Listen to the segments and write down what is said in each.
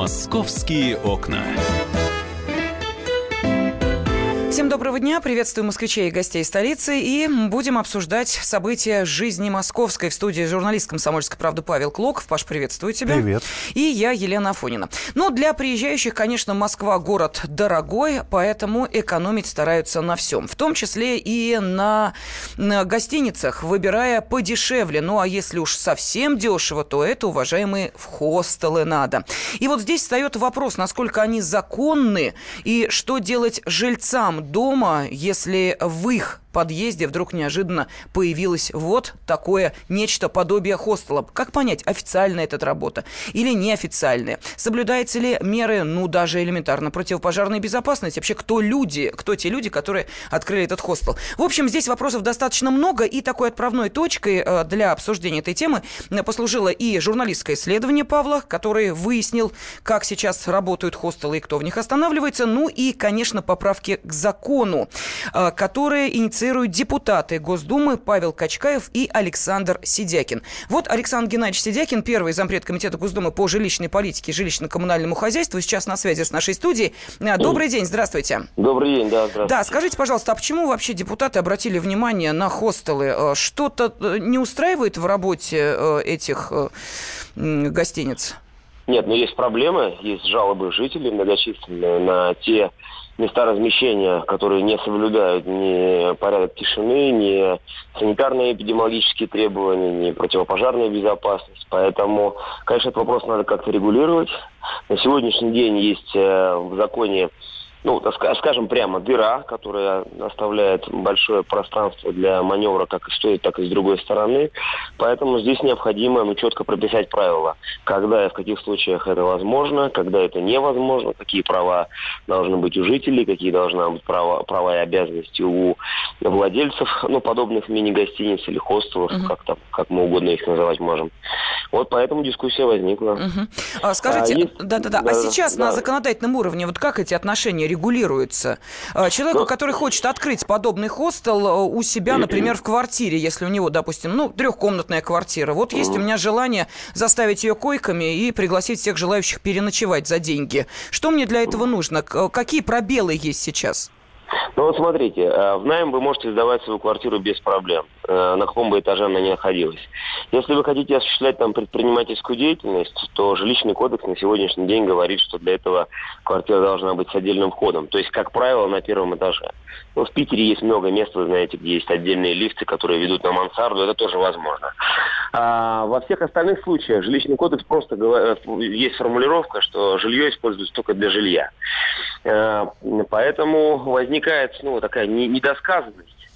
Московские окна. Доброго дня, приветствую москвичей и гостей столицы. И будем обсуждать события жизни московской. В студии журналист «Комсомольской правды» Павел Клоков. Паш, приветствую тебя. Привет. И я, Елена Афонина. Ну, для приезжающих, конечно, Москва город дорогой, поэтому экономить стараются на всем. В том числе и на, на гостиницах, выбирая подешевле. Ну, а если уж совсем дешево, то это, уважаемые, в хостелы надо. И вот здесь встает вопрос, насколько они законны и что делать жильцам дома, если в их подъезде вдруг неожиданно появилось вот такое нечто подобие хостела. Как понять, официальная эта работа или неофициальная? Соблюдаются ли меры, ну, даже элементарно, противопожарной безопасности? Вообще, кто люди, кто те люди, которые открыли этот хостел? В общем, здесь вопросов достаточно много, и такой отправной точкой э, для обсуждения этой темы послужило и журналистское исследование Павла, который выяснил, как сейчас работают хостелы и кто в них останавливается, ну и, конечно, поправки к закону, э, которые инициировали инициируют депутаты Госдумы Павел Качкаев и Александр Сидякин. Вот Александр Геннадьевич Сидякин, первый зампред Комитета Госдумы по жилищной политике и жилищно-коммунальному хозяйству, сейчас на связи с нашей студией. А, добрый день, здравствуйте. Добрый день, да, здравствуйте. Да, скажите, пожалуйста, а почему вообще депутаты обратили внимание на хостелы? Э, что-то э, не устраивает в работе э, этих гостиниц? Нет, но есть проблемы, есть жалобы жителей многочисленные на те места размещения, которые не соблюдают ни порядок тишины, ни санитарные эпидемиологические требования, ни противопожарную безопасность. Поэтому, конечно, этот вопрос надо как-то регулировать. На сегодняшний день есть э, в законе ну, скажем прямо, дыра, которая оставляет большое пространство для маневра как и с той, так и с другой стороны. Поэтому здесь необходимо ну, четко прописать правила, когда и в каких случаях это возможно, когда это невозможно, какие права должны быть у жителей, какие должны быть права, права и обязанности у владельцев ну, подобных мини-гостиниц или хостелов, угу. как, там, как мы угодно их называть можем. Вот поэтому дискуссия возникла. Угу. А, скажите, да-да-да, а, есть... а сейчас да. на законодательном уровне вот как эти отношения регулируется. А, человеку, который хочет открыть подобный хостел э, у себя, например, в квартире, если у него, допустим, ну, трехкомнатная квартира. Вот есть у меня желание заставить ее койками и пригласить всех желающих переночевать за деньги. Что мне для этого нужно? Какие пробелы есть сейчас? Ну вот смотрите, э, в найм вы можете сдавать свою квартиру без проблем, э, на каком бы этаже она ни находилась. Если вы хотите осуществлять там предпринимательскую деятельность, то жилищный кодекс на сегодняшний день говорит, что для этого квартира должна быть с отдельным входом. То есть, как правило, на первом этаже. Ну, в Питере есть много мест, вы знаете, где есть отдельные лифты, которые ведут на мансарду, это тоже возможно. А во всех остальных случаях жилищный кодекс просто есть формулировка, что жилье используется только для жилья. Поэтому возникает ну, такая недосказанность.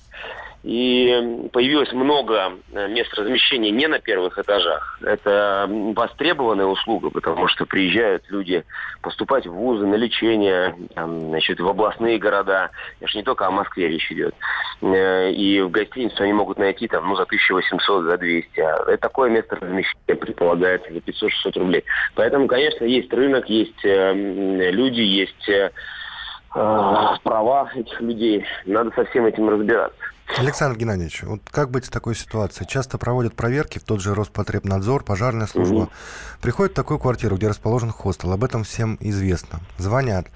И появилось много э, мест размещения не на первых этажах. Это востребованная услуга, потому что приезжают люди поступать в вузы, на лечение, там, значит, в областные города. Это же не только о Москве речь идет. Э, и в гостиницу они могут найти там, ну, за 1800, за 200. А такое место размещения предполагается за 500-600 рублей. Поэтому, конечно, есть рынок, есть э, люди, есть права этих людей. Надо со всем этим разбираться. Александр Геннадьевич, вот как быть в такой ситуации? Часто проводят проверки в тот же Роспотребнадзор, пожарная служба. Угу. Приходят в такую квартиру, где расположен хостел, об этом всем известно. Звонят.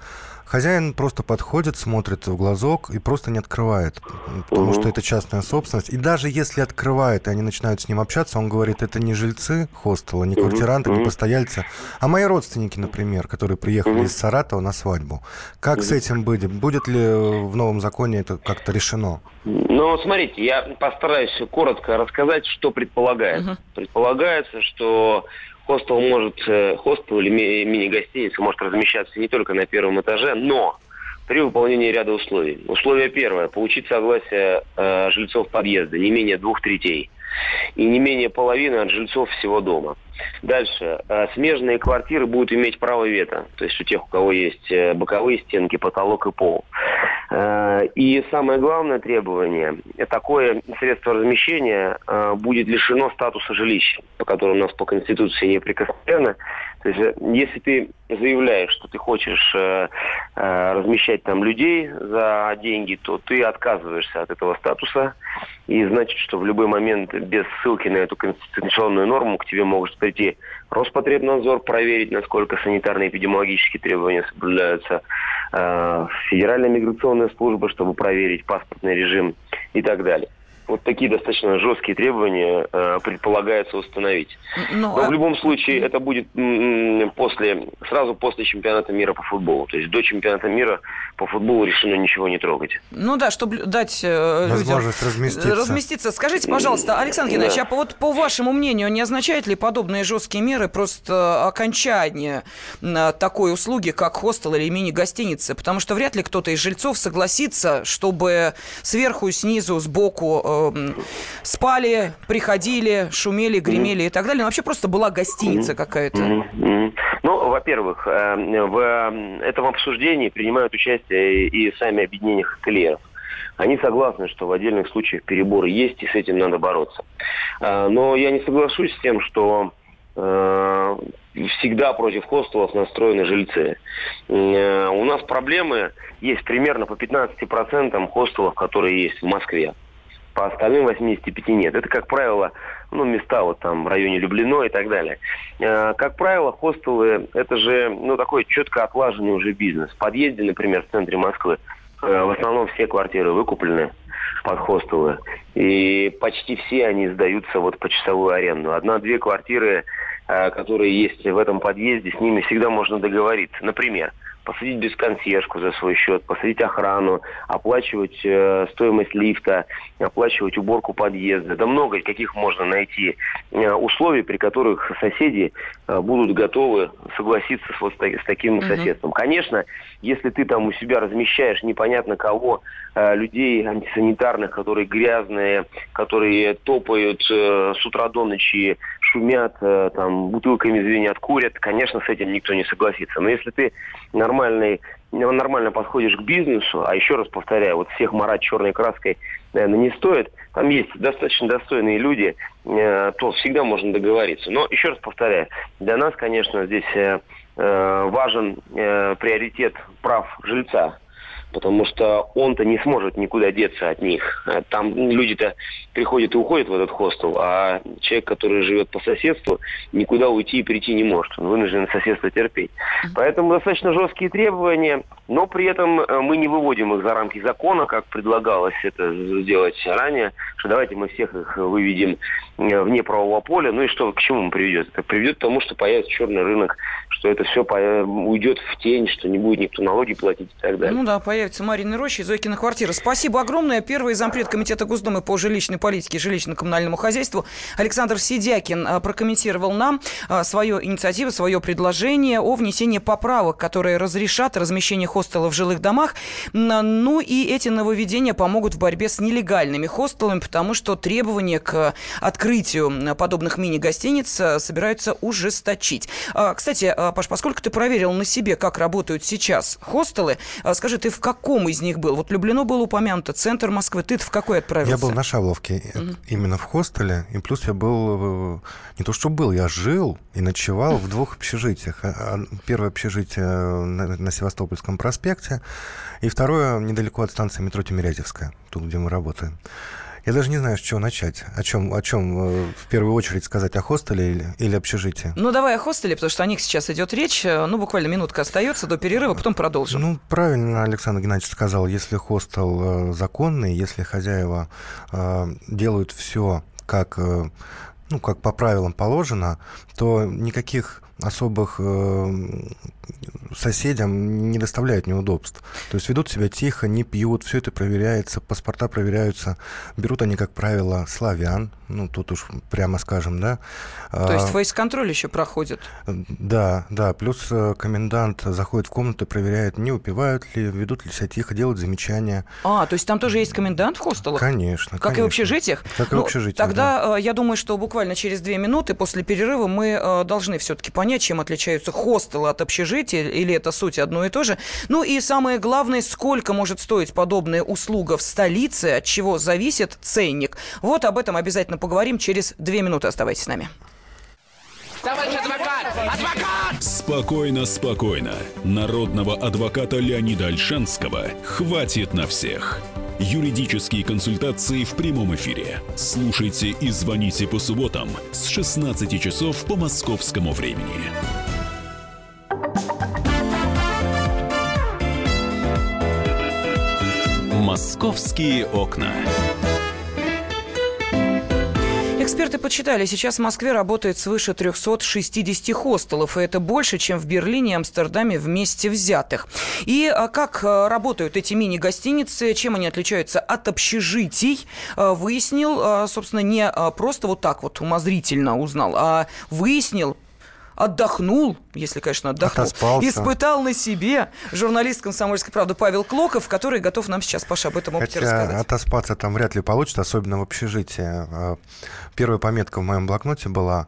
Хозяин просто подходит, смотрит в глазок и просто не открывает, потому угу. что это частная собственность. И даже если открывает, и они начинают с ним общаться, он говорит, это не жильцы хостела, не квартиранты, не постояльцы, а мои родственники, например, которые приехали из Саратова на свадьбу. Как с этим быть? Будет ли в новом законе это как-то решено? Ну, смотрите, я постараюсь коротко рассказать, что предполагается. Угу. Предполагается, что Хостел может, э, хостел или мини-гостиница может размещаться не только на первом этаже, но при выполнении ряда условий. Условие первое – получить согласие э, жильцов подъезда, не менее двух третей, и не менее половины от жильцов всего дома. Дальше. Э, смежные квартиры будут иметь право вето, то есть у тех, у кого есть э, боковые стенки, потолок и пол. Э, И самое главное требование, такое средство размещения будет лишено статуса жилища, по которому у нас по Конституции неприкосновенно. То есть, если ты заявляешь, что ты хочешь размещать там людей за деньги, то ты отказываешься от этого статуса. И значит, что в любой момент без ссылки на эту конституционную норму к тебе может прийти Роспотребнадзор, проверить, насколько санитарные и эпидемиологические требования соблюдаются, э, Федеральная миграционная служба, чтобы проверить паспортный режим и так далее вот такие достаточно жесткие требования э, предполагается установить. Но, ну, Но в а любом случае это будет после, сразу после чемпионата мира по футболу. То есть до чемпионата мира по футболу решено ничего не трогать. Ну да, чтобы дать э, Возможность людям разместиться. разместиться. Скажите, пожалуйста, Александр Геннадьевич, да. а по, вот по вашему мнению, не означают ли подобные жесткие меры просто окончание такой услуги, как хостел или мини-гостиницы? Потому что вряд ли кто-то из жильцов согласится, чтобы сверху, снизу, сбоку э, Э, спали, приходили, шумели, гремели и так далее. Но вообще просто была гостиница какая-то. Ну, во-первых, э, в этом обсуждении принимают участие и сами объединения хостелиеров. Они согласны, что в отдельных случаях переборы есть, и с этим надо бороться. Э, но я не соглашусь с тем, что всегда против хостелов настроены жильцы. У нас проблемы есть примерно по 15% хостелов, которые есть в Москве по остальным 85 нет. Это, как правило, ну, места вот там в районе Люблино и так далее. Э, как правило, хостелы – это же, ну, такой четко отлаженный уже бизнес. В подъезде, например, в центре Москвы э, в основном все квартиры выкуплены под хостелы. И почти все они сдаются вот по часовую аренду. Одна-две квартиры, э, которые есть в этом подъезде, с ними всегда можно договориться. Например, посадить без консьержку за свой счет, посадить охрану, оплачивать э, стоимость лифта, оплачивать уборку подъезда. Да много каких можно найти э, условий, при которых соседи э, будут готовы согласиться с, вот, с таким угу. соседством. Конечно, если ты там у себя размещаешь непонятно кого, э, людей антисанитарных, которые грязные, которые топают э, с утра до ночи, шумят, э, там, бутылками звенят, курят, конечно, с этим никто не согласится. Но если ты нормальный, нормально подходишь к бизнесу, а еще раз повторяю, вот всех марать черной краской, наверное, не стоит, там есть достаточно достойные люди, э, то всегда можно договориться. Но еще раз повторяю, для нас, конечно, здесь э, важен приоритет прав жильца потому что он-то не сможет никуда деться от них. Там люди-то приходят и уходят в этот хостел, а человек, который живет по соседству, никуда уйти и прийти не может. Он вынужден соседство терпеть. Поэтому достаточно жесткие требования, но при этом э, мы не выводим их за рамки закона, как предлагалось это сделать ранее, что давайте мы всех их выведем э, вне правового поля. Ну и что, к чему приведет? Это приведет к тому, что появится черный рынок, что это все уйдет в тень, что не будет никто налоги платить и так далее. Ну да, появится Марина Роща, Зойкина квартира. Спасибо огромное. Первый зампред Комитета Госдумы по жилищной политике и жилищно-коммунальному хозяйству Александр Сидякин а, прокомментировал нам а, свою инициативу, свое предложение о внесении поправок, которые разрешат размещение хостелов в жилых домах. Ну и эти нововведения помогут в борьбе с нелегальными хостелами, потому что требования к открытию подобных мини-гостиниц а, собираются ужесточить. Кстати, Паш, поскольку ты проверил на себе, как работают сейчас хостелы, скажи, ты в каком из них был? Вот Люблено было упомянуто, центр Москвы. ты в какой отправился? Я был на Шавловке, угу. именно в хостеле. И плюс я был, э, не то что был, я жил и ночевал в двух общежитиях. А, а, первое общежитие на Севастопольском проспекте, и второе недалеко от станции метро Тимирязевская, тут, где мы работаем. Я даже не знаю, с чего начать. О чем, о чем э, в первую очередь сказать, о хостеле или, или общежитии? Ну, давай о хостеле, потому что о них сейчас идет речь. Ну, буквально минутка остается до перерыва, потом продолжим. Ну, правильно Александр Геннадьевич сказал, если хостел э, законный, если хозяева э, делают все как, ну, как по правилам положено, то никаких особых э, соседям не доставляют неудобств. То есть ведут себя тихо, не пьют, все это проверяется, паспорта проверяются. Берут они, как правило, славян, ну, тут уж прямо скажем, да. То есть а, фейс-контроль еще проходит? Да, да. Плюс э, комендант заходит в комнату, проверяет, не упивают ли, ведут ли себя тихо, делают замечания. А, то есть там тоже есть комендант в хостелах? Конечно. Как конечно. и в общежитиях? Как и ну, в общежитиях, Тогда да. Э, я думаю, что буквально через две минуты после перерыва мы э, должны все-таки понять, понять, чем отличаются хостелы от общежития, или это суть одно и то же. Ну и самое главное, сколько может стоить подобная услуга в столице, от чего зависит ценник. Вот об этом обязательно поговорим через две минуты. Оставайтесь с нами. Товарищ адвокат! Адвокат! Спокойно, спокойно. Народного адвоката Леонида Альшанского хватит на всех. Юридические консультации в прямом эфире. Слушайте и звоните по субботам с 16 часов по московскому времени. Московские окна. Эксперты подсчитали, сейчас в Москве работает свыше 360 хостелов, и это больше, чем в Берлине и Амстердаме вместе взятых. И а, как а, работают эти мини-гостиницы, чем они отличаются от общежитий, а, выяснил, собственно, не просто вот так вот умозрительно узнал, а выяснил отдохнул, если, конечно, отдохнул, Отоспался. испытал на себе журналист «Комсомольской правды» Павел Клоков, который готов нам сейчас, Паша, об этом опыте Хотя рассказать. отоспаться там вряд ли получится, особенно в общежитии. Первая пометка в моем блокноте была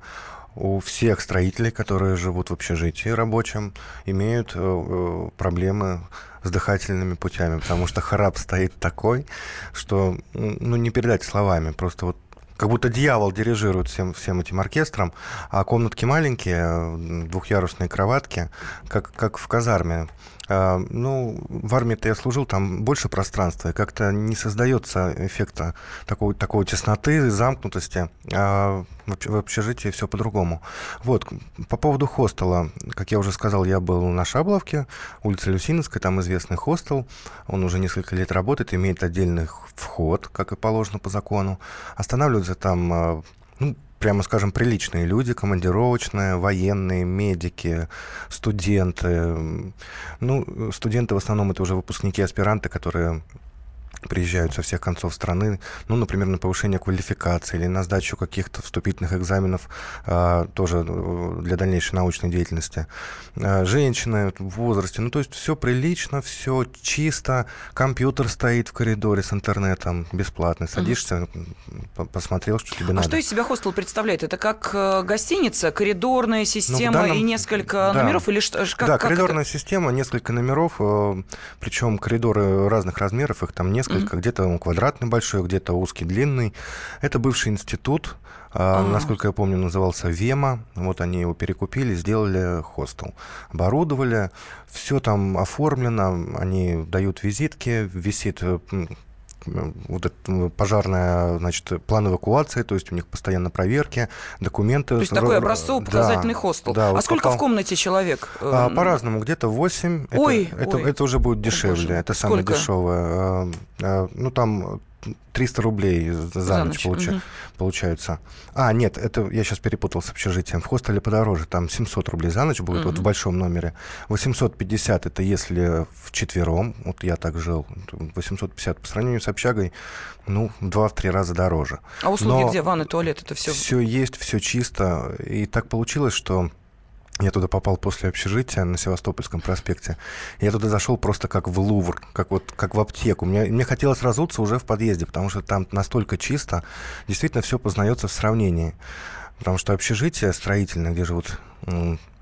у всех строителей, которые живут в общежитии рабочем, имеют э, э, проблемы с дыхательными путями, потому что храп стоит такой, что ну, не передать словами. Просто вот как будто дьявол дирижирует всем, всем этим оркестром, а комнатки маленькие, двухъярусные кроватки, как, как в казарме. А, ну, в армии-то я служил, там больше пространства, и как-то не создается эффекта такого, такого тесноты, замкнутости. А в общежитии все по-другому. Вот, по поводу хостела, как я уже сказал, я был на Шабловке, улица Люсиновская, там известный хостел, он уже несколько лет работает, имеет отдельный вход, как и положено по закону. Останавливаются там а, ну, прямо скажем, приличные люди, командировочные, военные, медики, студенты. Ну, студенты в основном это уже выпускники, аспиранты, которые приезжают со всех концов страны, ну, например, на повышение квалификации или на сдачу каких-то вступительных экзаменов а, тоже э, для дальнейшей научной деятельности. А, женщины в возрасте, ну, то есть все прилично, все чисто, компьютер стоит в коридоре с интернетом бесплатный, садишься, mm-hmm. посмотрел, что тебе а надо. А что из себя хостел представляет? Это как э, гостиница, коридорная система ну, данном... и несколько да. номеров? Или что, как, да, как коридорная это? система, несколько номеров, э, причем коридоры разных размеров, их там несколько несколько, mm-hmm. где-то он квадратный большой, где-то узкий длинный. Это бывший институт, а, насколько я помню, назывался Вема. Вот они его перекупили, сделали хостел. Оборудовали, все там оформлено, они дают визитки, висит вот это пожарная, значит, план эвакуации, то есть у них постоянно проверки, документы. То есть такой образцово-показательный да, хостел. Да, а вот сколько попал... в комнате человек? А, по-разному, где-то 8. Ой, это, ой. это, это уже будет дешевле, Боже. это самое сколько? дешевое. А, а, ну, там 300 рублей за, за ночь, ночь. Получа- угу. получается. А, нет, это я сейчас перепутал с общежитием. В хостеле подороже, там 700 рублей за ночь будет, угу. вот в большом номере. 850 это если в четвером, вот я так жил, 850 по сравнению с общагой, ну, в 2-3 раза дороже. А услуги Но где? Ванны, туалет, это все? Все есть, все чисто. И так получилось, что я туда попал после общежития на Севастопольском проспекте. Я туда зашел просто как в Лувр, как вот как в аптеку. Мне, мне хотелось разуться уже в подъезде, потому что там настолько чисто. Действительно, все познается в сравнении. Потому что общежитие строительное, где живут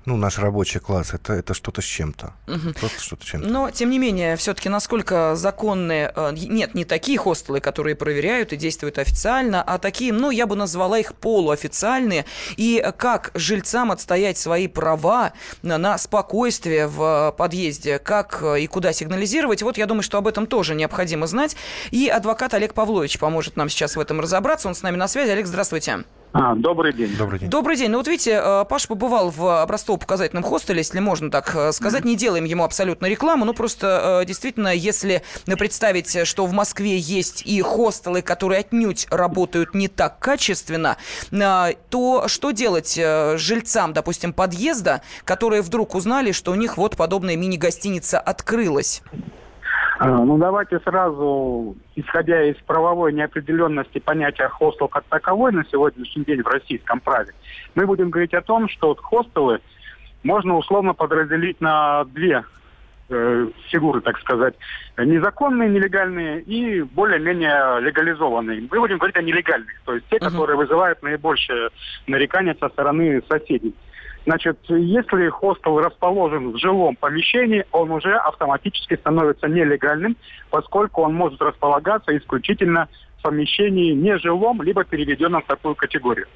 ну, наш рабочий класс, это, это что-то с чем-то. Угу. Просто что-то с чем-то. Но, тем не менее, все-таки насколько законные... Э, нет, не такие хостелы, которые проверяют и действуют официально, а такие, ну, я бы назвала их полуофициальные. И как жильцам отстоять свои права на, на спокойствие в подъезде, как и куда сигнализировать, вот я думаю, что об этом тоже необходимо знать. И адвокат Олег Павлович поможет нам сейчас в этом разобраться. Он с нами на связи. Олег, здравствуйте. А, добрый день. Добрый день. Добрый день. Ну вот видите, э, Паш побывал в образцово-показательном хостеле, если можно так э, сказать. Не делаем ему абсолютно рекламу, но просто э, действительно, если представить, что в Москве есть и хостелы, которые отнюдь работают не так качественно, то что делать жильцам, допустим, подъезда, которые вдруг узнали, что у них вот подобная мини-гостиница открылась? А, ну, давайте сразу, исходя из правовой неопределенности понятия хостел как таковой на сегодняшний день в российском праве, мы будем говорить о том, что вот хостелы можно условно подразделить на две э, фигуры, так сказать, незаконные, нелегальные и более-менее легализованные. Мы будем говорить о нелегальных, то есть те, uh-huh. которые вызывают наибольшее нарекание со стороны соседей. Значит, если хостел расположен в жилом помещении, он уже автоматически становится нелегальным, поскольку он может располагаться исключительно в помещении нежилом, либо переведенном в такую категорию.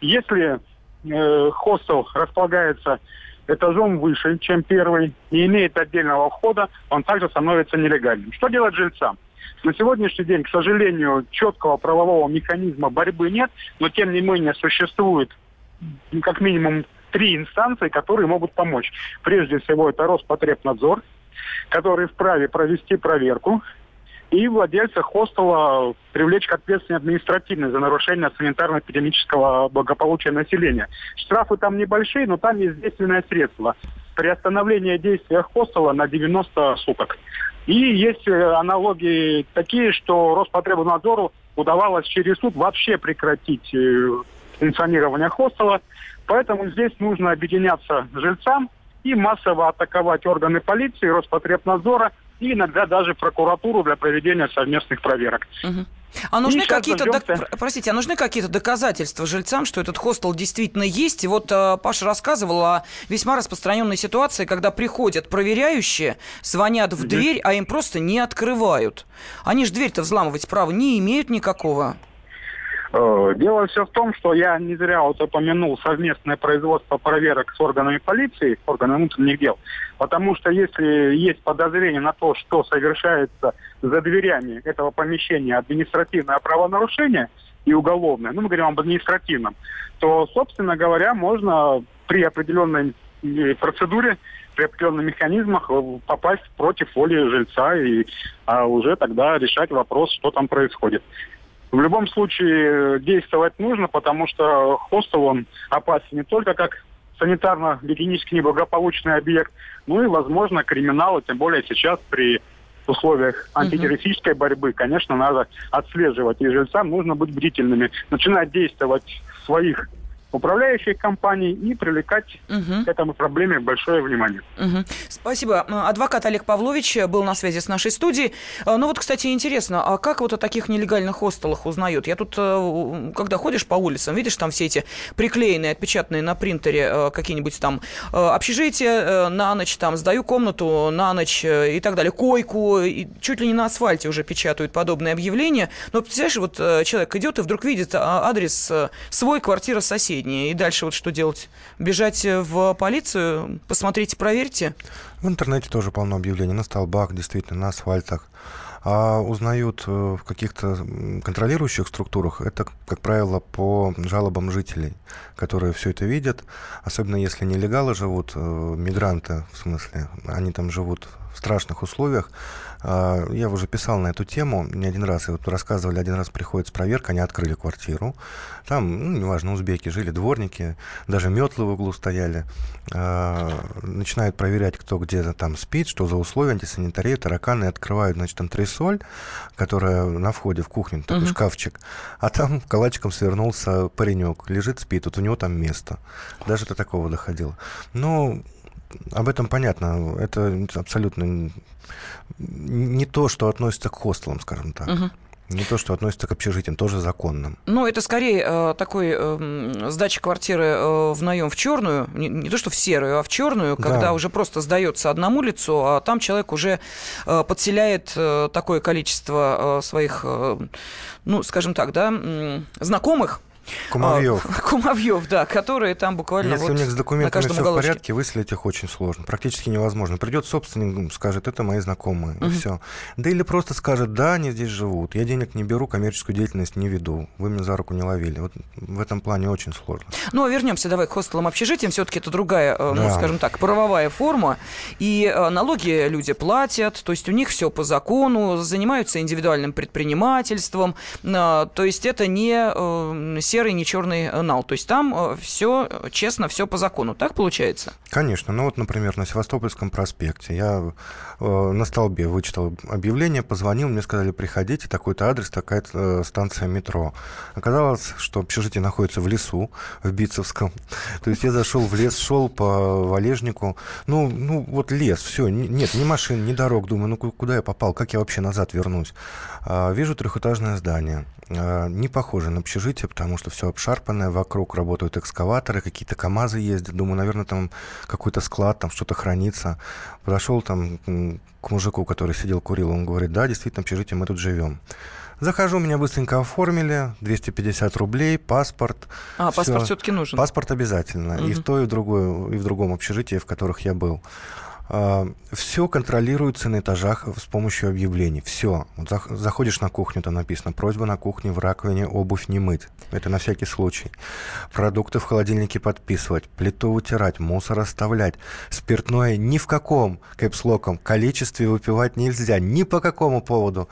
Если э, хостел располагается этажом выше, чем первый, и имеет отдельного входа, он также становится нелегальным. Что делать жильцам? На сегодняшний день, к сожалению, четкого правового механизма борьбы нет, но тем не менее существует как минимум три инстанции, которые могут помочь. Прежде всего, это Роспотребнадзор, который вправе провести проверку и владельца хостела привлечь к ответственности административной за нарушение санитарно-эпидемического благополучия населения. Штрафы там небольшие, но там есть действенное средство. Приостановление действия хостела на 90 суток. И есть э, аналогии такие, что Роспотребнадзору удавалось через суд вообще прекратить функционирование хостела. Поэтому здесь нужно объединяться жильцам и массово атаковать органы полиции, Роспотребнадзора и иногда даже прокуратуру для проведения совместных проверок. Угу. А нужны какие-то, дождемся... простите, а нужны какие-то доказательства жильцам, что этот хостел действительно есть? И вот э, Паша рассказывал о весьма распространенной ситуации, когда приходят проверяющие, звонят в дверь, а им просто не открывают. Они же дверь-то взламывать права не имеют никакого. Э, дело все в том, что я не зря вот упомянул совместное производство проверок с органами полиции, органами внутренних дел, потому что если есть подозрение на то, что совершается за дверями этого помещения административное правонарушение и уголовное, ну мы говорим об административном, то, собственно говоря, можно при определенной э, процедуре при определенных механизмах э, попасть против воли жильца и а уже тогда решать вопрос, что там происходит. В любом случае действовать нужно, потому что хостел, он опасен не только как санитарно-гигиенически неблагополучный объект, ну и, возможно, криминал, тем более сейчас при условиях антитеррористической борьбы, конечно, надо отслеживать. И жильцам нужно быть бдительными, начинать действовать в своих управляющих компаний и привлекать угу. к этому проблеме большое внимание. Угу. Спасибо. Адвокат Олег Павлович был на связи с нашей студией. А, ну вот, кстати, интересно, а как вот о таких нелегальных хостелах узнают? Я тут, э, когда ходишь по улицам, видишь там все эти приклеенные, отпечатанные на принтере э, какие-нибудь там э, общежития на ночь, там, сдаю комнату на ночь и так далее, койку, и чуть ли не на асфальте уже печатают подобные объявления. Но, представляешь, вот человек идет и вдруг видит а, адрес свой, квартира соседей последнее. И дальше вот что делать? Бежать в полицию? Посмотрите, проверьте? В интернете тоже полно объявлений. На столбах, действительно, на асфальтах. А узнают э, в каких-то контролирующих структурах, это, как правило, по жалобам жителей, которые все это видят, особенно если нелегалы живут, э, мигранты, в смысле, они там живут в страшных условиях, я уже писал на эту тему не один раз. И вот рассказывали, один раз приходит с проверкой, они открыли квартиру. Там, ну, неважно, узбеки жили, дворники, даже метлы в углу стояли. А, начинают проверять, кто где-то там спит, что за условия, антисанитария, тараканы. Открывают, значит, антресоль, которая на входе в кухню, такой uh-huh. шкафчик. А там калачиком свернулся паренек. Лежит, спит, вот у него там место. Даже до такого доходило. Ну, об этом понятно. Это абсолютно не то, что относится к хостелам, скажем так. Угу. Не то, что относится к общежитиям, тоже законным. Ну, это скорее э, такой э, сдача квартиры э, в наем в черную, не, не то, что в серую, а в черную, когда да. уже просто сдается одному лицу, а там человек уже э, подселяет э, такое количество э, своих, э, ну, скажем так, да, э, знакомых, Кумовьев. А, кумовьев, да, которые там буквально Если вот у них с документами все в порядке, выселить их очень сложно, практически невозможно. Придет собственник, скажет, это мои знакомые, угу. и все. Да или просто скажет, да, они здесь живут, я денег не беру, коммерческую деятельность не веду, вы меня за руку не ловили. Вот в этом плане очень сложно. Ну, а вернемся давай к хостелам общежитиям, все-таки это другая, э, ну, да. ну, скажем так, правовая форма, и э, налоги люди платят, то есть у них все по закону, занимаются индивидуальным предпринимательством, э, то есть это не серый, не черный нал. То есть там э, все честно, все по закону. Так получается? Конечно. Ну вот, например, на Севастопольском проспекте я э, на столбе вычитал объявление, позвонил, мне сказали, приходите, такой-то адрес, такая-то э, станция метро. Оказалось, что общежитие находится в лесу, в Битцевском. То есть я зашел в лес, шел по валежнику. Ну, ну вот лес, все, нет, ни машин, ни дорог. Думаю, ну куда я попал, как я вообще назад вернусь? А, вижу трехэтажное здание. А, не похоже на общежитие, потому что все обшарпанное, вокруг работают экскаваторы, какие-то КАМАЗы ездят. Думаю, наверное, там какой-то склад, там что-то хранится. Подошел там к мужику, который сидел, курил, он говорит, да, действительно, общежитие мы тут живем. Захожу, меня быстренько оформили, 250 рублей, паспорт. А, все. паспорт все-таки нужен? Паспорт обязательно. Угу. И в той, и в, другой, и в другом общежитии, в которых я был. А, все контролируется на этажах с помощью объявлений. Все. Вот заходишь на кухню, там написано просьба на кухне в раковине обувь не мыть. Это на всякий случай. Продукты в холодильнике подписывать, плиту вытирать, мусор оставлять. Спиртное ни в каком кэпслоком количестве выпивать нельзя. Ни по какому поводу.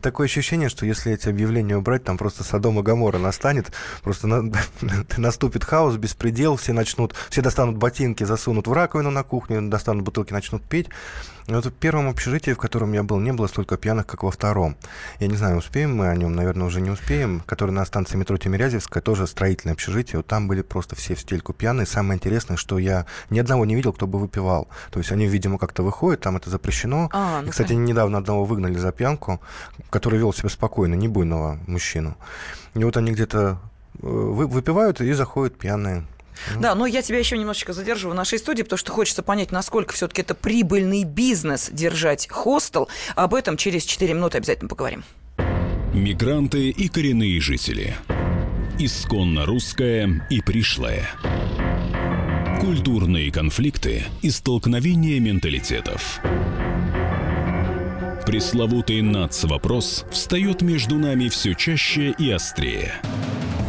Такое ощущение, что если эти объявления убрать, там просто Содом и Гамора настанет. Просто на, наступит хаос, беспредел. Все начнут, все достанут ботинки, засунут в раковину на кухню, достанут бутылки начнут пить. Вот в первом общежитии, в котором я был, не было столько пьяных, как во втором. Я не знаю, успеем мы о нем, наверное, уже не успеем. Который на станции метро Тимирязевская, тоже строительное общежитие. Вот там были просто все в стельку пьяные. Самое интересное, что я ни одного не видел, кто бы выпивал. То есть они, видимо, как-то выходят, там это запрещено. А, ну, И, кстати, недавно одного выгнали за пьянку, который вел себя спокойно, не буйного мужчину. И вот они где-то э, выпивают и заходят пьяные. Да, но я тебя еще немножечко задержу в нашей студии, потому что хочется понять, насколько все-таки это прибыльный бизнес держать хостел. Об этом через 4 минуты обязательно поговорим. Мигранты и коренные жители. Исконно русская и пришлая. Культурные конфликты и столкновения менталитетов. Пресловутый НАЦ-вопрос встает между нами все чаще и острее –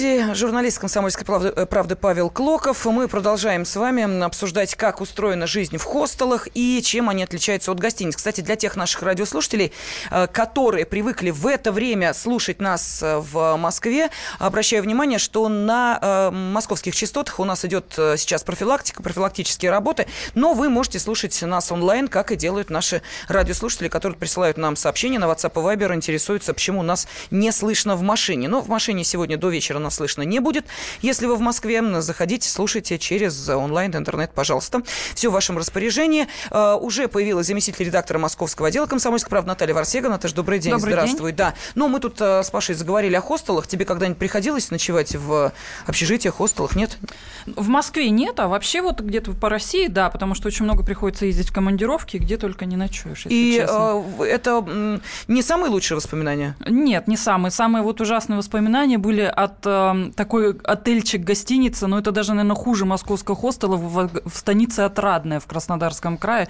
студии журналист «Комсомольской правды», э, правды Павел Клоков. Мы продолжаем с вами обсуждать, как устроена жизнь в хостелах и чем они отличаются от гостиниц. Кстати, для тех наших радиослушателей, э, которые привыкли в это время слушать нас э, в Москве, обращаю внимание, что на московских частотах у нас идет сейчас профилактика, профилактические работы, но вы можете слушать нас онлайн, как и делают наши радиослушатели, которые присылают нам сообщения на WhatsApp и Viber, интересуются, почему нас не слышно в машине. Но в машине сегодня до вечера нас слышно не будет. Если вы в Москве, заходите, слушайте через онлайн, интернет, пожалуйста. Все в вашем распоряжении. Uh, уже появилась заместитель редактора московского отдела «Комсомольской правды» Наталья Варсега. Наташа, добрый день, добрый здравствуй. День. Да. Но мы тут uh, с Пашей заговорили о хостелах. Тебе когда-нибудь приходилось ночевать в общежитиях, хостелах, нет? В Москве нет, а вообще вот где-то по России, да, потому что очень много приходится ездить в командировки, где только не ночуешь, И uh, это не самые лучшие воспоминания? Нет, не самые. Самые вот ужасные воспоминания были от э, такой отельчик-гостиница, но это даже, наверное, хуже московского хостела в, в станице Отрадная в Краснодарском крае.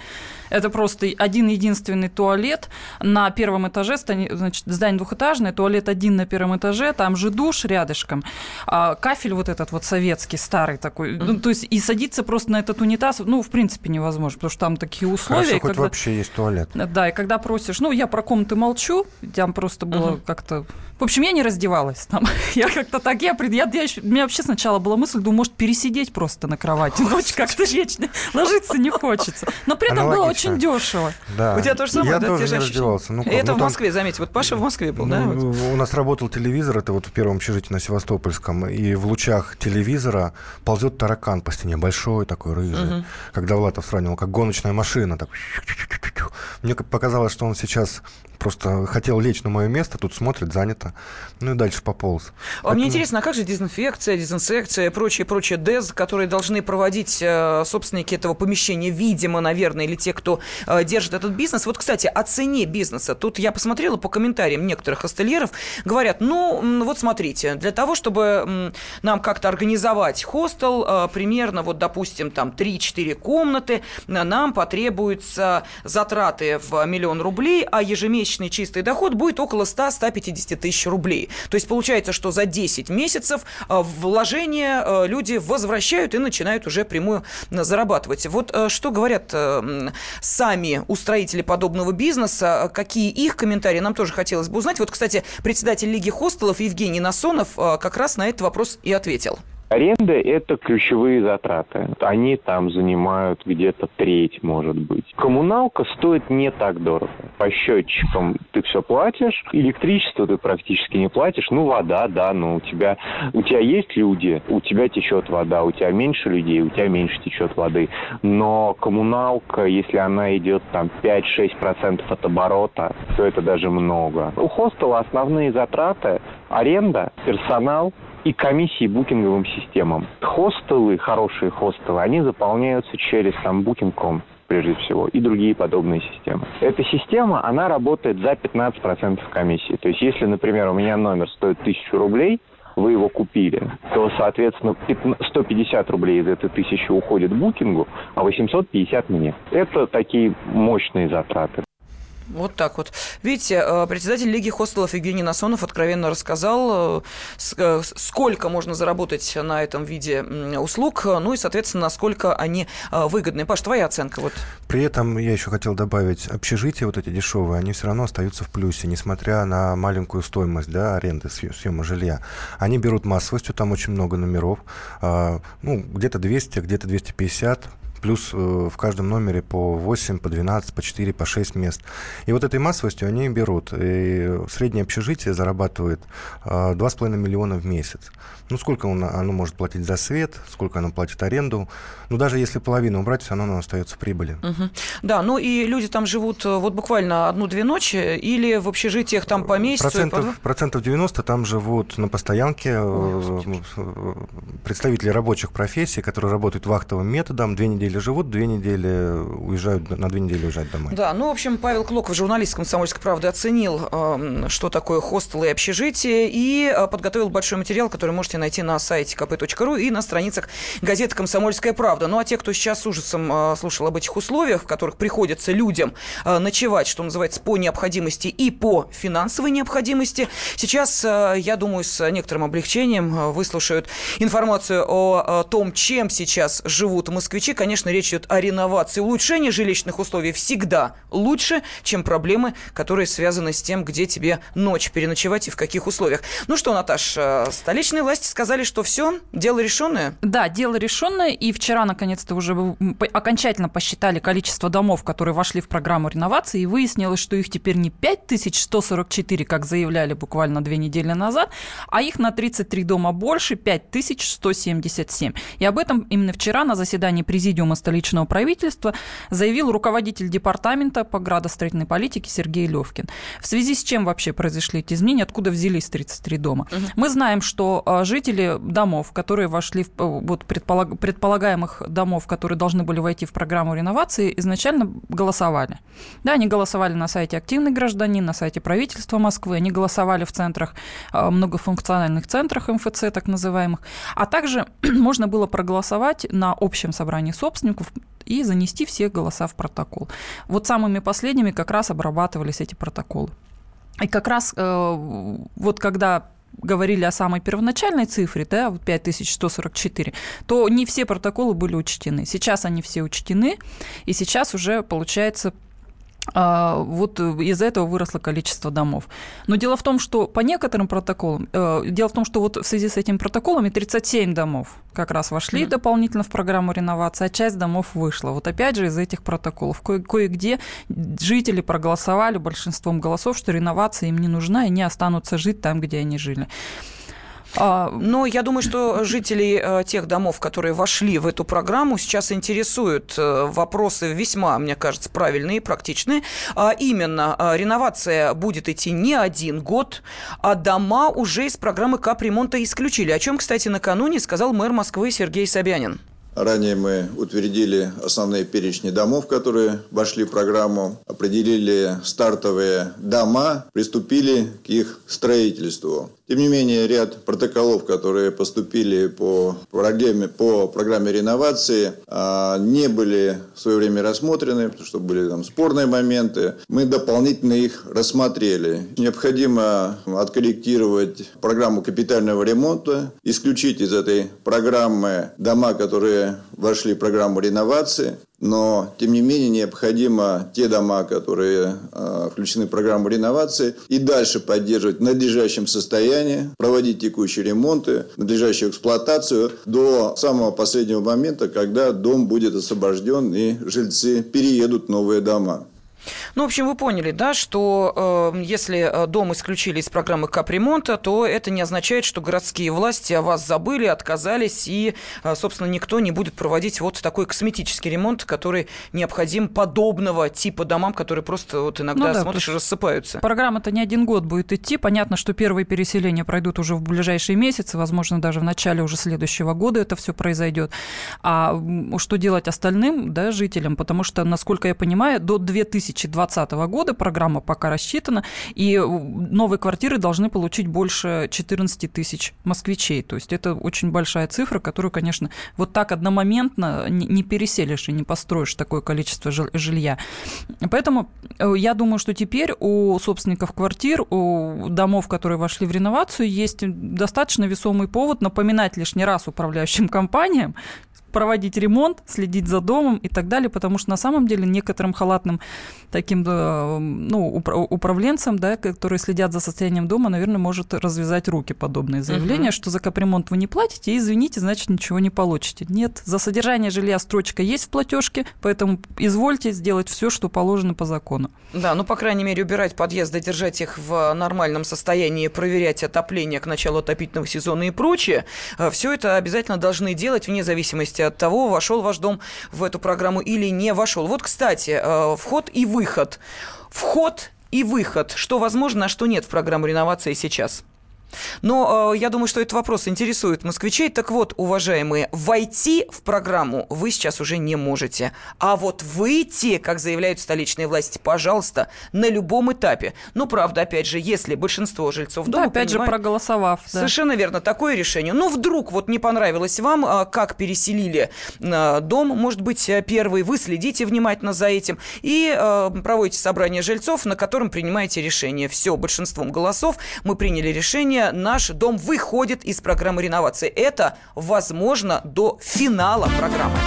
Это просто один единственный туалет на первом этаже, значит, здание двухэтажное, туалет один на первом этаже, там же душ рядышком, а кафель вот этот вот советский, старый такой, mm-hmm. ну, то есть и садиться просто на этот унитаз, ну, в принципе, невозможно, потому что там такие условия. Хорошо, хоть когда... вообще есть туалет. Да, и когда просишь, ну, я про комнаты молчу, там просто было mm-hmm. как-то... В общем, я не раздевалась там. я как-то так, я, я, я, у меня вообще сначала была мысль, думаю, может, пересидеть просто на кровати. Ночь как-то вечно ложиться не хочется. Но при этом было очень дешево. Да. У тебя тоже самое, я да? тоже не раздевался. Ну, это ну, в Москве, там... заметьте. Вот Паша в Москве был, ну, да? У нас работал телевизор, это вот в первом общежитии на Севастопольском, и в лучах телевизора ползет таракан по стене, большой такой, рыжий. Угу. Когда Влатов сравнивал, как гоночная машина. Так... Мне показалось, что он сейчас просто хотел лечь на мое место, тут смотрит, занято. Ну и дальше пополз. А Поэтому... мне интересно, а как же дезинфекция, дезинсекция и прочие, прочие ДЭЗ, которые должны проводить э, собственники этого помещения, видимо, наверное, или те, кто э, держит этот бизнес. Вот, кстати, о цене бизнеса. Тут я посмотрела по комментариям некоторых астельеров, говорят, ну, вот смотрите, для того, чтобы нам как-то организовать хостел, э, примерно, вот, допустим, там 3-4 комнаты, нам потребуются затраты в миллион рублей, а ежемесячно ежемесячный чистый доход будет около 100-150 тысяч рублей. То есть получается, что за 10 месяцев э, вложения э, люди возвращают и начинают уже прямую зарабатывать. Вот э, что говорят сами устроители подобного бизнеса, какие их комментарии, нам тоже хотелось бы узнать. Вот, кстати, председатель Лиги хостелов Евгений Насонов как раз на этот вопрос и ответил. Аренда – это ключевые затраты. Они там занимают где-то треть, может быть. Коммуналка стоит не так дорого. По счетчикам ты все платишь, электричество ты практически не платишь. Ну, вода, да, но у тебя, у тебя есть люди, у тебя течет вода, у тебя меньше людей, у тебя меньше течет воды. Но коммуналка, если она идет там 5-6% от оборота, то это даже много. У хостела основные затраты – аренда, персонал, и комиссии букинговым системам. Хостелы, хорошие хостелы, они заполняются через там Booking.com прежде всего, и другие подобные системы. Эта система, она работает за 15% комиссии. То есть, если, например, у меня номер стоит 1000 рублей, вы его купили, то, соответственно, 150 рублей из этой тысячи уходит букингу, а 850 мне. Это такие мощные затраты. Вот так вот. Видите, э, председатель Лиги хостелов Евгений Насонов откровенно рассказал, э, э, сколько можно заработать на этом виде услуг, ну и, соответственно, насколько они выгодны. Паш, твоя оценка? Вот. При этом я еще хотел добавить, общежития вот эти дешевые, они все равно остаются в плюсе, несмотря на маленькую стоимость да, аренды, съема жилья. Они берут массовостью, там очень много номеров, а, ну, где-то 200, где-то 250, плюс э, в каждом номере по 8, по 12, по 4, по 6 мест. И вот этой массовостью они берут. И среднее общежитие зарабатывает 2,5 э, миллиона в месяц. Ну, сколько оно, оно может платить за свет, сколько оно платит аренду. Ну, даже если половину убрать, все равно оно остается прибыли. Угу. Да, ну и люди там живут э, вот буквально одну-две ночи или в общежитиях там по месяцу? Процентов, по... процентов 90 там живут на постоянке Ой, представители рабочих профессий, которые работают вахтовым методом, две недели живут, две недели уезжают, на две недели уезжают домой. Да, ну, в общем, Павел Клоков, журналист «Комсомольской правды», оценил, э, что такое хостелы и общежитие, и э, подготовил большой материал, который можете найти на сайте kp.ru и на страницах газеты «Комсомольская правда». Ну, а те, кто сейчас с ужасом э, слушал об этих условиях, в которых приходится людям ночевать, что называется, по необходимости и по финансовой необходимости, сейчас, я думаю, с некоторым облегчением выслушают информацию о том, чем сейчас живут москвичи. Конечно, речь идет о реновации. Улучшение жилищных условий всегда лучше, чем проблемы, которые связаны с тем, где тебе ночь переночевать и в каких условиях. Ну что, Наташ, столичные власти сказали, что все, дело решенное? Да, дело решенное. И вчера, наконец-то, уже окончательно посчитали количество домов, которые вошли в программу реновации, и выяснилось, что их теперь не 5144, как заявляли буквально две недели назад, а их на 33 дома больше, 5177. И об этом именно вчера на заседании президиума столичного правительства заявил руководитель департамента по градостроительной политике Сергей Левкин. В связи с чем вообще произошли эти изменения, откуда взялись 33 дома? Угу. Мы знаем, что а, жители домов, которые вошли, в, э, вот предполаг, предполагаемых домов, которые должны были войти в программу реновации, изначально голосовали. Да, они голосовали на сайте «Активный гражданин», на сайте правительства Москвы, они голосовали в центрах, а, многофункциональных центрах МФЦ, так называемых, а также можно было проголосовать на общем собрании собственников и занести все голоса в протокол. Вот самыми последними как раз обрабатывались эти протоколы. И как раз э, вот когда говорили о самой первоначальной цифре, да, 5144, то не все протоколы были учтены. Сейчас они все учтены, и сейчас уже получается вот из-за этого выросло количество домов. Но дело в том, что по некоторым протоколам, э, дело в том, что вот в связи с этими протоколами 37 домов как раз вошли mm-hmm. дополнительно в программу реновации, а часть домов вышла. Вот опять же из этих протоколов ко- кое-где жители проголосовали большинством голосов, что реновация им не нужна, и они останутся жить там, где они жили. А, но я думаю, что жителей э, тех домов, которые вошли в эту программу, сейчас интересуют э, вопросы весьма, мне кажется, правильные и практичные. А именно, э, реновация будет идти не один год, а дома уже из программы капремонта исключили. О чем, кстати, накануне сказал мэр Москвы Сергей Собянин. Ранее мы утвердили основные перечни домов, которые вошли в программу, определили стартовые дома, приступили к их строительству. Тем не менее, ряд протоколов, которые поступили по программе, по программе реновации, а, не были в свое время рассмотрены, потому что были там спорные моменты. Мы дополнительно их рассмотрели. Необходимо откорректировать программу капитального ремонта, исключить из этой программы дома, которые вошли в программу реновации, но, тем не менее, необходимо те дома, которые э, включены в программу реновации, и дальше поддерживать в надлежащем состоянии, проводить текущие ремонты, надлежащую эксплуатацию до самого последнего момента, когда дом будет освобожден и жильцы переедут в новые дома. Ну, в общем, вы поняли, да, что э, если дом исключили из программы капремонта, то это не означает, что городские власти о вас забыли, отказались, и, э, собственно, никто не будет проводить вот такой косметический ремонт, который необходим подобного типа домам, которые просто вот иногда ну, да, смотришь и рассыпаются. Программа-то не один год будет идти. Понятно, что первые переселения пройдут уже в ближайшие месяцы, возможно, даже в начале уже следующего года это все произойдет. А что делать остальным да, жителям? Потому что, насколько я понимаю, до 2020 2020 года, программа пока рассчитана, и новые квартиры должны получить больше 14 тысяч москвичей. То есть это очень большая цифра, которую, конечно, вот так одномоментно не переселишь и не построишь такое количество жилья. Поэтому э, я думаю, что теперь у собственников квартир, у домов, которые вошли в реновацию, есть достаточно весомый повод напоминать лишний раз управляющим компаниям, проводить ремонт, следить за домом и так далее, потому что на самом деле некоторым халатным таким ну, управленцам, да, которые следят за состоянием дома, наверное, может развязать руки подобные заявления, угу. что за капремонт вы не платите, и извините, значит, ничего не получите. Нет, за содержание жилья строчка есть в платежке, поэтому извольте сделать все, что положено по закону. Да, ну, по крайней мере, убирать подъезды, держать их в нормальном состоянии, проверять отопление к началу отопительного сезона и прочее, э, все это обязательно должны делать вне зависимости от того, вошел ваш дом в эту программу или не вошел. Вот, кстати, э, вход и выход. Вход и выход, что возможно, а что нет в программу реновации сейчас. Но э, я думаю, что этот вопрос интересует москвичей. Так вот, уважаемые, войти в программу вы сейчас уже не можете. А вот выйти, как заявляют столичные власти, пожалуйста, на любом этапе. Ну, правда, опять же, если большинство жильцов дома... Да, опять понимают, же, проголосовав. Да. Совершенно верно, такое решение. Но вдруг вот не понравилось вам, э, как переселили э, дом, может быть, э, первый, вы следите внимательно за этим и э, проводите собрание жильцов, на котором принимаете решение. Все, большинством голосов мы приняли решение наш дом выходит из программы реновации. Это возможно до финала программы.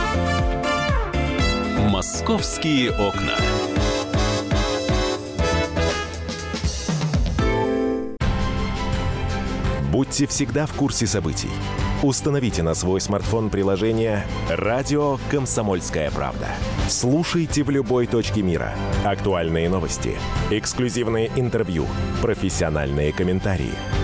Московские окна. Будьте всегда в курсе событий. Установите на свой смартфон приложение «Радио Комсомольская правда». Слушайте в любой точке мира. Актуальные новости, эксклюзивные интервью, профессиональные комментарии –